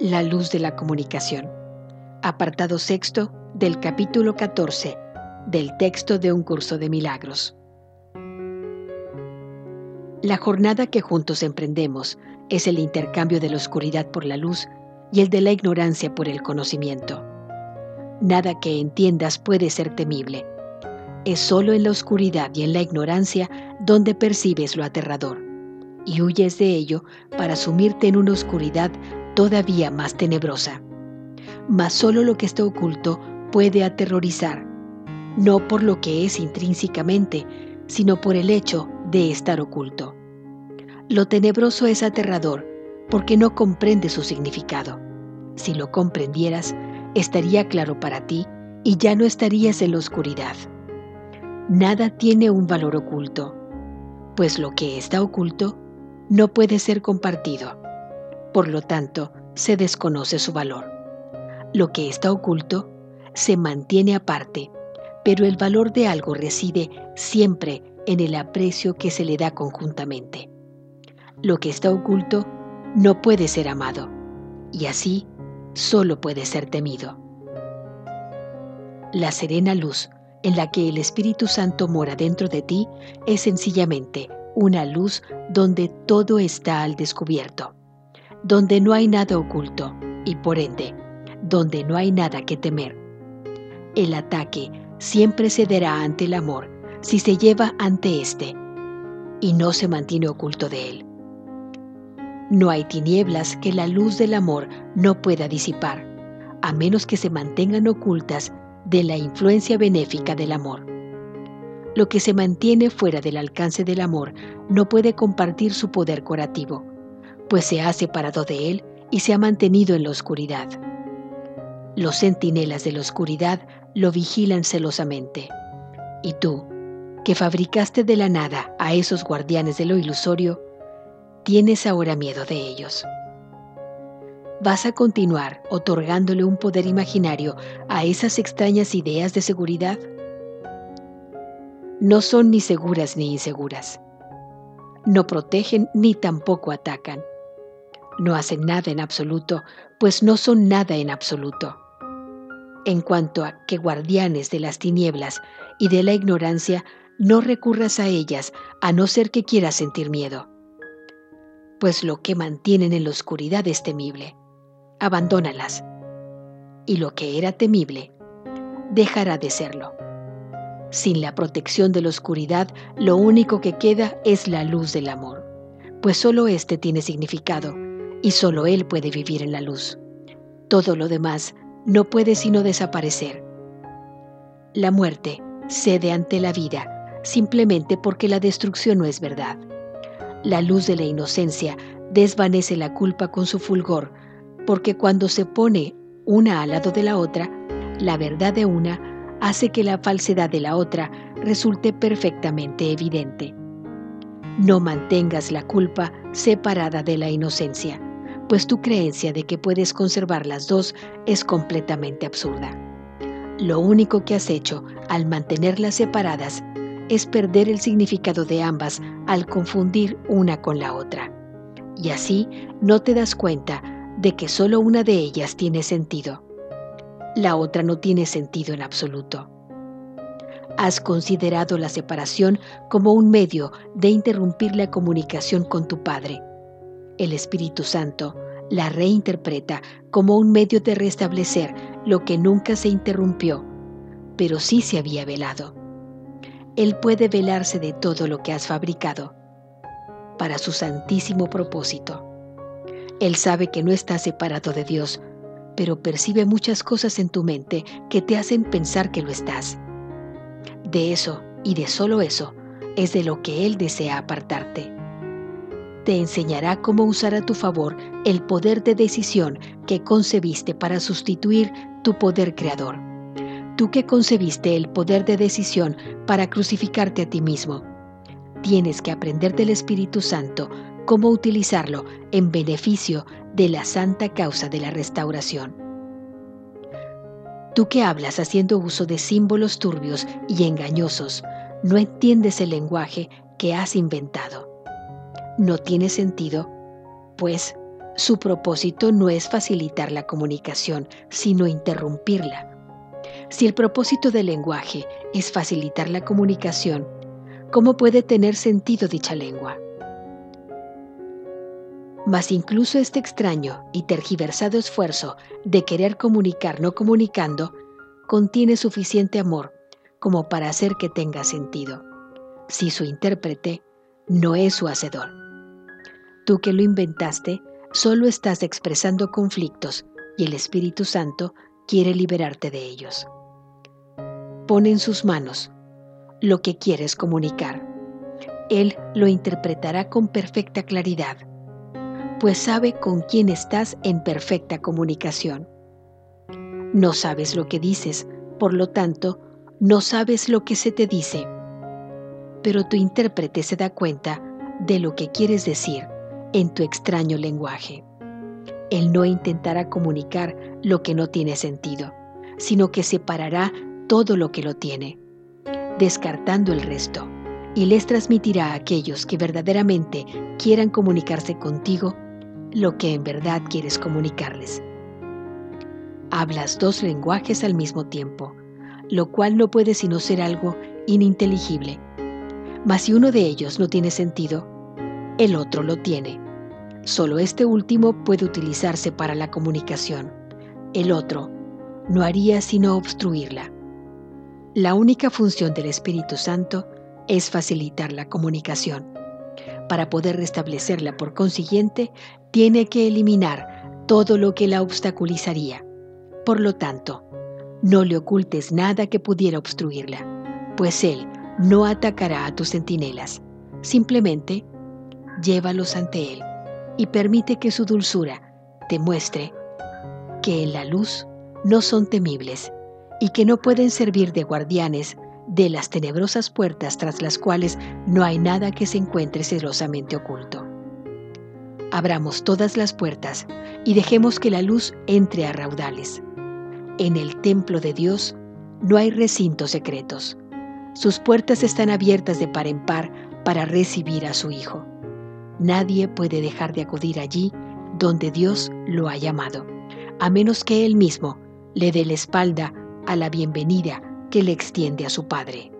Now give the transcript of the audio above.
La luz de la comunicación. Apartado sexto del capítulo 14 del texto de un curso de milagros. La jornada que juntos emprendemos es el intercambio de la oscuridad por la luz y el de la ignorancia por el conocimiento. Nada que entiendas puede ser temible. Es solo en la oscuridad y en la ignorancia donde percibes lo aterrador y huyes de ello para sumirte en una oscuridad todavía más tenebrosa. Mas solo lo que está oculto puede aterrorizar, no por lo que es intrínsecamente, sino por el hecho de estar oculto. Lo tenebroso es aterrador porque no comprende su significado. Si lo comprendieras, estaría claro para ti y ya no estarías en la oscuridad. Nada tiene un valor oculto, pues lo que está oculto no puede ser compartido por lo tanto, se desconoce su valor. Lo que está oculto se mantiene aparte, pero el valor de algo reside siempre en el aprecio que se le da conjuntamente. Lo que está oculto no puede ser amado, y así solo puede ser temido. La serena luz en la que el Espíritu Santo mora dentro de ti es sencillamente una luz donde todo está al descubierto donde no hay nada oculto y por ende, donde no hay nada que temer. El ataque siempre cederá ante el amor si se lleva ante éste y no se mantiene oculto de él. No hay tinieblas que la luz del amor no pueda disipar, a menos que se mantengan ocultas de la influencia benéfica del amor. Lo que se mantiene fuera del alcance del amor no puede compartir su poder curativo pues se ha separado de él y se ha mantenido en la oscuridad. Los centinelas de la oscuridad lo vigilan celosamente. Y tú, que fabricaste de la nada a esos guardianes de lo ilusorio, tienes ahora miedo de ellos. ¿Vas a continuar otorgándole un poder imaginario a esas extrañas ideas de seguridad? No son ni seguras ni inseguras. No protegen ni tampoco atacan no hacen nada en absoluto, pues no son nada en absoluto. En cuanto a que guardianes de las tinieblas y de la ignorancia, no recurras a ellas a no ser que quieras sentir miedo. Pues lo que mantienen en la oscuridad es temible. Abandónalas. Y lo que era temible, dejará de serlo. Sin la protección de la oscuridad, lo único que queda es la luz del amor, pues solo éste tiene significado y solo Él puede vivir en la luz. Todo lo demás no puede sino desaparecer. La muerte cede ante la vida simplemente porque la destrucción no es verdad. La luz de la inocencia desvanece la culpa con su fulgor, porque cuando se pone una al lado de la otra, la verdad de una hace que la falsedad de la otra resulte perfectamente evidente. No mantengas la culpa separada de la inocencia pues tu creencia de que puedes conservar las dos es completamente absurda. Lo único que has hecho al mantenerlas separadas es perder el significado de ambas al confundir una con la otra. Y así no te das cuenta de que solo una de ellas tiene sentido. La otra no tiene sentido en absoluto. Has considerado la separación como un medio de interrumpir la comunicación con tu Padre el Espíritu Santo la reinterpreta como un medio de restablecer lo que nunca se interrumpió, pero sí se había velado. Él puede velarse de todo lo que has fabricado para su santísimo propósito. Él sabe que no estás separado de Dios, pero percibe muchas cosas en tu mente que te hacen pensar que lo estás. De eso y de solo eso es de lo que Él desea apartarte te enseñará cómo usar a tu favor el poder de decisión que concebiste para sustituir tu poder creador. Tú que concebiste el poder de decisión para crucificarte a ti mismo. Tienes que aprender del Espíritu Santo cómo utilizarlo en beneficio de la santa causa de la restauración. Tú que hablas haciendo uso de símbolos turbios y engañosos, no entiendes el lenguaje que has inventado no tiene sentido, pues Su propósito no es facilitar la comunicación, sino interrumpirla. Si el propósito del lenguaje es facilitar la comunicación, ¿cómo puede tener sentido dicha lengua? Mas incluso este extraño y tergiversado esfuerzo de querer comunicar no comunicando contiene suficiente amor como para hacer que tenga sentido, si su intérprete no es su hacedor. Tú que lo inventaste, solo estás expresando conflictos y el Espíritu Santo quiere liberarte de ellos. Pon en sus manos lo que quieres comunicar. Él lo interpretará con perfecta claridad, pues sabe con quién estás en perfecta comunicación. No sabes lo que dices, por lo tanto, no sabes lo que se te dice, pero tu intérprete se da cuenta de lo que quieres decir en tu extraño lenguaje. Él no intentará comunicar lo que no tiene sentido, sino que separará todo lo que lo tiene, descartando el resto, y les transmitirá a aquellos que verdaderamente quieran comunicarse contigo lo que en verdad quieres comunicarles. Hablas dos lenguajes al mismo tiempo, lo cual no puede sino ser algo ininteligible. Mas si uno de ellos no tiene sentido, el otro lo tiene. Solo este último puede utilizarse para la comunicación. El otro no haría sino obstruirla. La única función del Espíritu Santo es facilitar la comunicación. Para poder restablecerla, por consiguiente, tiene que eliminar todo lo que la obstaculizaría. Por lo tanto, no le ocultes nada que pudiera obstruirla, pues Él no atacará a tus centinelas. Simplemente llévalos ante Él y permite que su dulzura te muestre que en la luz no son temibles y que no pueden servir de guardianes de las tenebrosas puertas tras las cuales no hay nada que se encuentre celosamente oculto. Abramos todas las puertas y dejemos que la luz entre a raudales. En el templo de Dios no hay recintos secretos. Sus puertas están abiertas de par en par para recibir a su Hijo. Nadie puede dejar de acudir allí donde Dios lo ha llamado, a menos que Él mismo le dé la espalda a la bienvenida que le extiende a su Padre.